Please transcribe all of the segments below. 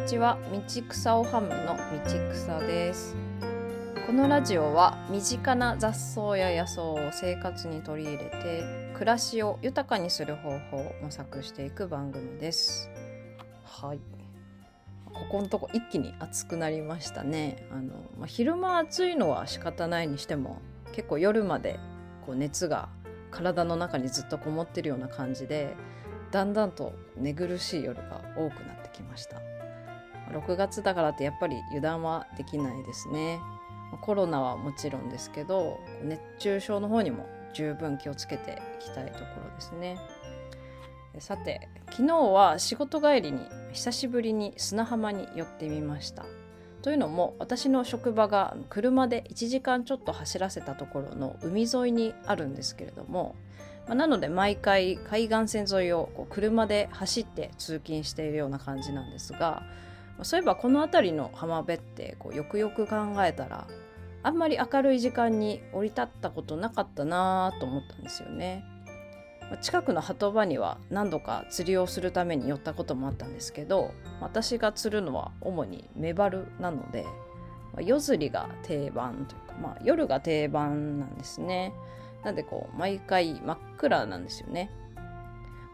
んにちは。道草をハムの道草です。このラジオは身近な雑草や野草を生活に取り入れて暮らしを豊かにする方法を模索していく番組です。はい。ここのとこ一気に暑くなりましたね。あの、まあ、昼間暑いのは仕方ないにしても結構夜までこう熱が体の中にずっとこもってるような感じでだんだんと寝苦しい夜が多くなってきました6月だからってやっぱり油断はできないですね。コロナはもちろんですけど熱中症の方にも十分気をつけていきたいところですね。さて昨日は仕事帰りに久しぶりに砂浜に寄ってみました。というのも私の職場が車で1時間ちょっと走らせたところの海沿いにあるんですけれどもま、なので毎回海岸線沿いをこう車で走って通勤しているような感じなんですが、そういえばこの辺りの浜辺ってこうよくよく考えたらあんまり明るい時間に降り立ったことなかったなと思ったんですよね。近くの鳩場には何度か釣りをするために寄ったこともあったんですけど私が釣るのは主にメバルなので夜釣りが定番というか、まあ、夜が定番なんですね。なんでこう毎回真っ暗なんですよね。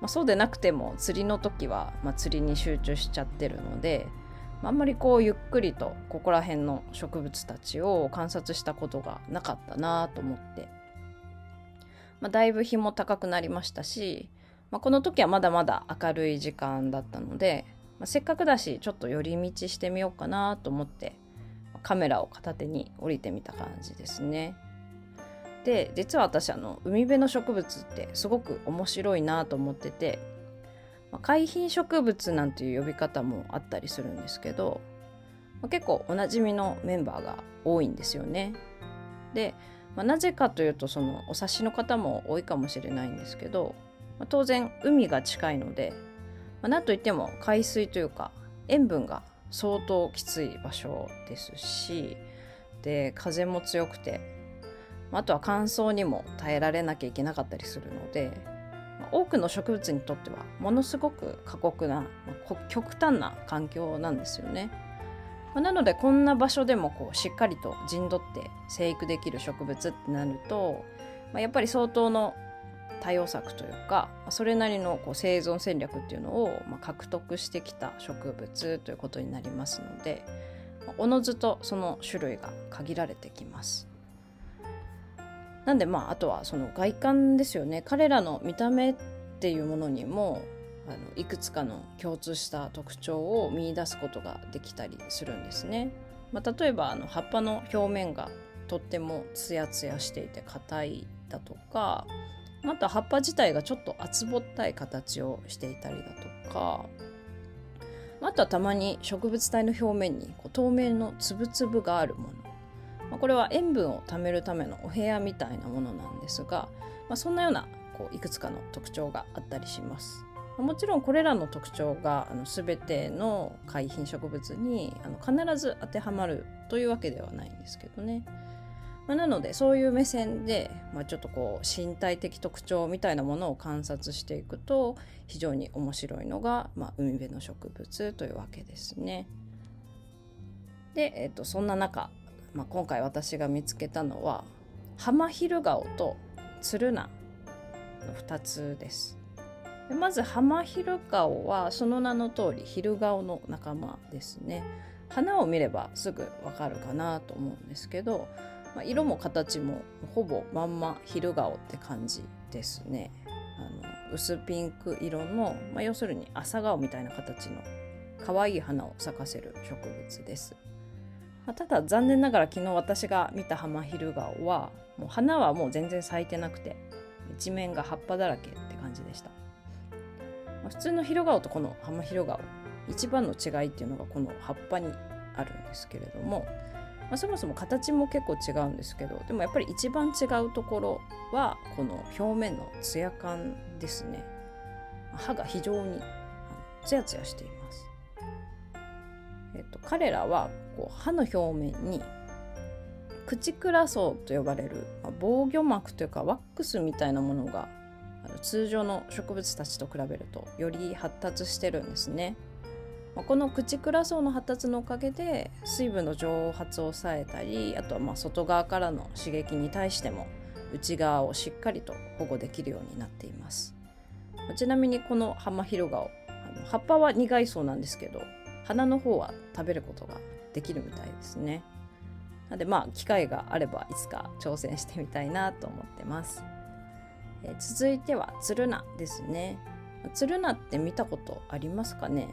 まあ、そうでなくても釣りの時は、まあ、釣りに集中しちゃってるので、あ、んまりこうゆっくりとここら辺の植物たちを観察したことがなかったなと思って、まあ、だいぶ日も高くなりましたし、まあ、この時はまだまだ明るい時間だったので、まあ、せっかくだしちょっと寄り道してみようかなと思ってカメラを片手に降りてみた感じですね。で実は私あの海辺の植物ってすごく面白いなと思ってて、海浜植物なんていう呼び方もあったりするんですけど、結構おなじみのメンバーが多いんですよね。で、まあ、なぜかというとそのお察しの方も多いかもしれないんですけど、まあ、当然海が近いので、まあ、なんといっても海水というか塩分が相当きつい場所ですしで風も強くてあとは乾燥にも耐えられなきゃいけなかったりするので多くの植物にとってはものすごく過酷な極端な環境なんですよね。なのでこんな場所でもこうしっかりと陣取って生育できる植物ってなると、ま、やっぱり相当の対応策というかそれなりのこう生存戦略っていうのをま獲得してきた植物ということになりますのでおのずとその種類が限られてきます。なんでまああとはその外観ですよね彼らの見た目っていうものにもあのいくつかの共通した特徴を見いだすことができたりするんですね。まあ、例えばあの葉っぱの表面がとってもツヤツヤしていて硬いだとかまた葉っぱ自体がちょっと厚ぼったい形をしていたりだとかあとはたまに植物体の表面にこう透明の粒々があるものこれは塩分を貯めるためのお部屋みたいなものなんですが、まあ、そんなようなこういくつかの特徴があったりします。もちろんこれらの特徴が全ての海浜植物に必ず当てはまるというわけではないんですけどね。まあ、なのでそういう目線で、まあ、ちょっとこう身体的特徴みたいなものを観察していくと非常に面白いのが、まあ、海辺の植物というわけですね。で、えー、とそんな中まあ、今回私が見つけたのはハマヒルガオとツルナの2つです。でまずハマヒルガオはその名の通りヒルガオの仲間ですね。花を見ればすぐわかるかなと思うんですけど、まあ、色も形もほぼまんまヒルガオって感じですね。あの薄ピンク色の、まあ、要するに朝顔みたいな形の可愛い花を咲かせる植物です。まあ、ただ残念ながら昨日私が見たハマヒルガオはもう花はもう全然咲いてなくて一面が葉っぱだらけって感じでした、まあ、普通のヒルガオとこのハマヒルガオ一番の違いっていうのがこの葉っぱにあるんですけれども、まあ、そもそも形も結構違うんですけどでもやっぱり一番違うところはこの表面のツヤ感ですね。歯が非常にツヤツヤしています。えっと、彼らはこう歯の表面に口クラ層と呼ばれる、まあ、防御膜というかワックスみたいなものがあの通常の植物たちと比べるとより発達してるんですね。まあ、このクチクラ層の発達のおかげで水分の蒸発を抑えたりあとはまあ外側からの刺激に対しても内側をしっかりと保護できるようになっていますちなみにこのハマヒロガオあの葉っぱは苦いそうなんですけど花の方は食べることができるみたいですね。なのでまあ機会があればいつか挑戦してみたいなと思ってます、えー、続いてはツルナですね。ツルナって見たことありますかね？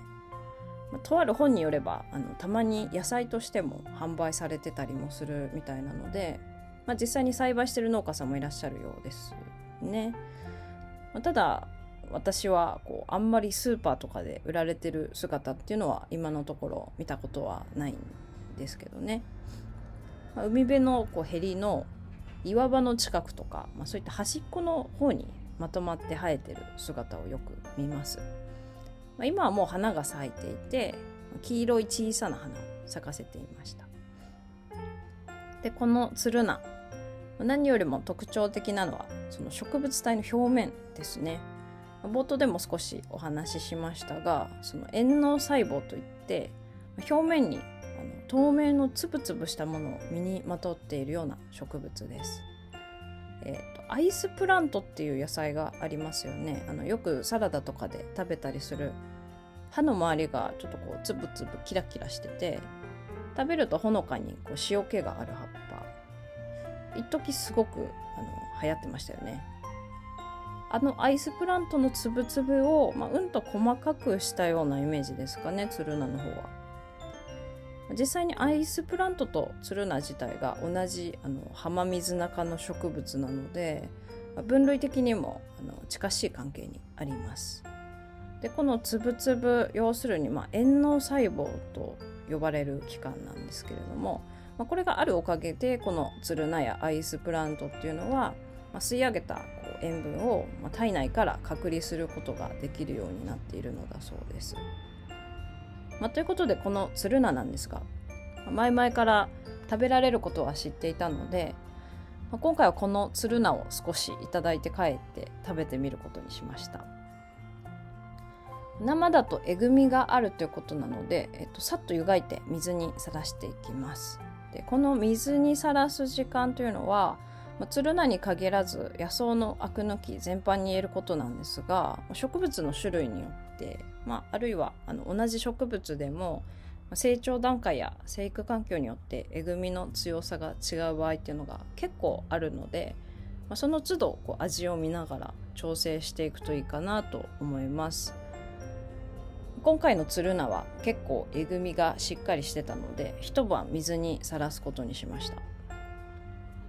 とある本によればあのたまに野菜としても販売されてたりもするみたいなので、まあ、実際に栽培してる農家さんもいらっしゃるようですね。まあ、ただ私はこうあんまりスーパーとかで売られてる姿っていうのは今のところ見たことはないんですけどね。まあ、海辺のこうヘリの岩場の近くとか、まあ、そういった端っこの方にまとまって生えてる姿をよく見ます。まあ、今はもう花が咲いていて黄色い小さな花を咲かせていましたでこのつる菜何よりも特徴的なのはその植物体の表面ですね冒頭でも少しお話ししましたがその円脳細胞といって表面にあの透明のつぶつぶしたものを身にまとっているような植物です。えーと、アイスプラントっていう野菜がありますよね。あのよくサラダとかで食べたりする。歯の周りがちょっとこうつぶつぶキラキラしてて食べるとほのかにこう塩気がある葉っぱ。一時すごくあの流行ってましたよね。あのアイスプラントのつぶつぶを、まあ、うんと細かくしたようなイメージですかねツルナの方は実際にアイスプラントとツルナ自体が同じあの浜水中の植物なので分類的にもあの近しい関係にあります。でこのつぶつぶ要するに、まあ、円脳細胞と呼ばれる器官なんですけれども、まあ、これがあるおかげでこのツルナやアイスプラントっていうのは、まあ、吸い上げた塩分を、ま体内から隔離することができるようになっているのだそうです。まあ、ということでこのツルナなんですが前々から食べられることは知っていたので、まあ、今回はこのツルナを少しいただいて帰って食べてみることにしました生だとえぐみがあるということなので、えっと、さっと湯がいて水にさらしていきますでこの水にさらす時間というのはまあ、ツルナに限らず野草のアク抜き全般に言えることなんですが植物の種類によって、まあ、あるいはあの同じ植物でも成長段階や生育環境によってえぐみの強さが違う場合っていうのが結構あるので、まあ、その都度こう味を見ながら調整していくといいかなと思います。今回のツルナは結構えぐみがしっかりしてたので一晩水にさらすことにしました。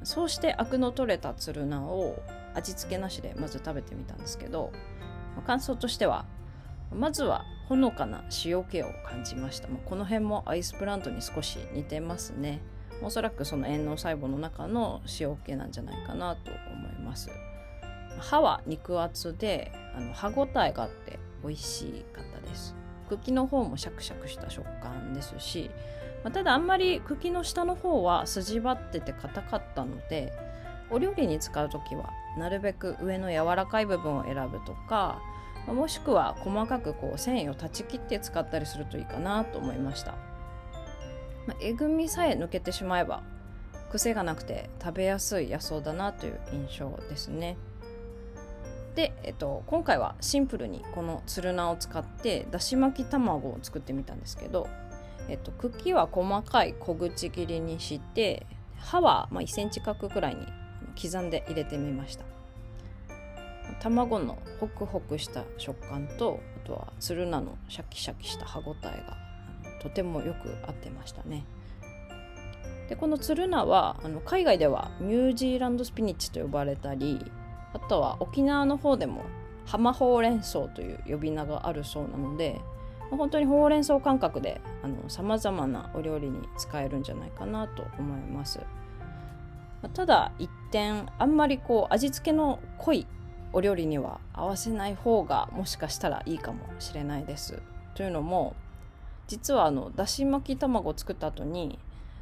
そうしてアクの取れたツルナを味付けなしでまず食べてみたんですけど感想としてはまずはほのかな塩気を感じました、ま、この辺もアイスプラントに少し似てますね。おそらくその円脳細胞の中の塩気なんじゃないかなと思います。歯は肉厚であの歯ごたえがあって美味しかったです。茎の方もシャクシャクした食感ですしまあ、ただあんまり茎の下の方は筋張ってて硬かったのでお料理に使う時はなるべく上の柔らかい部分を選ぶとかもしくは細かくこう繊維を断ち切って使ったりするといいかなと思いました、まあ、えぐみさえ抜けてしまえば癖がなくて食べやすい野草だなという印象ですね。で、えっと、今回はシンプルにこのつるなを使ってだし巻き卵を作ってみたんですけどえっと、茎は細かい小口切りにして葉はま1センチ角くらいに刻んで入れてみました。卵のホクホクした食感とあとはツルナのシャキシャキした歯ごたえがとてもよく合ってましたね。でこのツルナはあの海外ではニュージーランドスピニッチと呼ばれたりあとは沖縄の方でもハマホウレンソウという呼び名があるそうなので本当にほうれん草感覚でさまざまなお料理に使えるんじゃないかなと思います。ただ一点あんまりこう味付けの濃いお料理には合わせない方がもしかしたらいいかもしれないです。というのも実はあのだし巻き卵を作った後に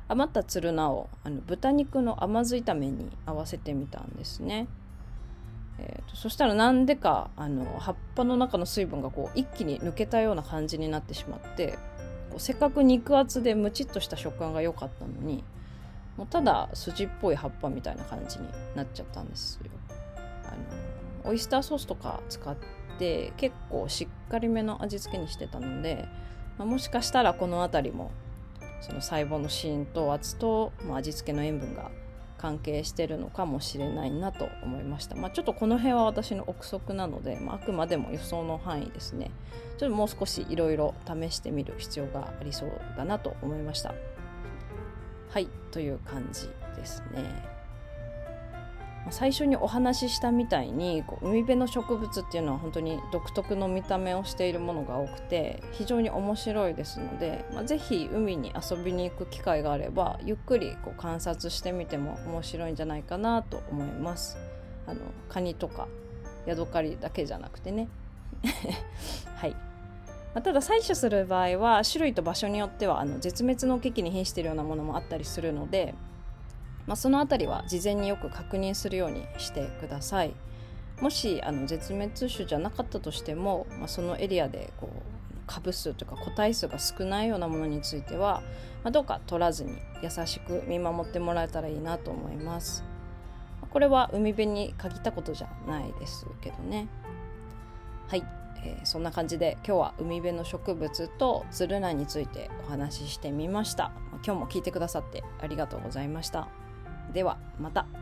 余ったつるなをあの豚肉の甘酢炒めに合わせてみたんですね。えーと、そしたらなんでかあの葉っぱの中の水分がこう一気に抜けたような感じになってしまってこうせっかく肉厚でムチっとした食感が良かったのにもうただ筋っぽい葉っぱみたいな感じになっちゃったんですよ。あのオイスターソースとか使って結構しっかりめの味付けにしてたので、まあ、もしかしたらこの辺りもその細胞の浸透圧と、まあ、味付けの塩分が関係してるのかもしれないなと思いました。まあ、ちょっとこの辺は私の憶測なので、まあ、あくまでも予想の範囲ですね。ちょっともう少しいろいろ試してみる必要がありそうだなと思いました。はいという感じですね。最初にお話ししたみたいにこう海辺の植物っていうのは本当に独特の見た目をしているものが多くて非常に面白いですので、まあ、ぜひ海に遊びに行く機会があればゆっくりこう観察してみても面白いんじゃないかなと思います。あのカニとかヤドカリだけじゃなくてね。はい。まあ、ただ採取する場合は種類と場所によってはあの絶滅の危機に瀕しているようなものもあったりするのでまあ、その辺りは事前によく確認するようにしてください。もしあの絶滅種じゃなかったとしても、まあ、そのエリアでこう株数というか個体数が少ないようなものについては、まあ、どうか取らずに優しく見守ってもらえたらいいなと思います。これは海辺に限ったことじゃないですけどね。はい、えー、そんな感じで今日は海辺の植物とツルナについてお話ししてみました。今日も聞いてくださってありがとうございました。ではまた。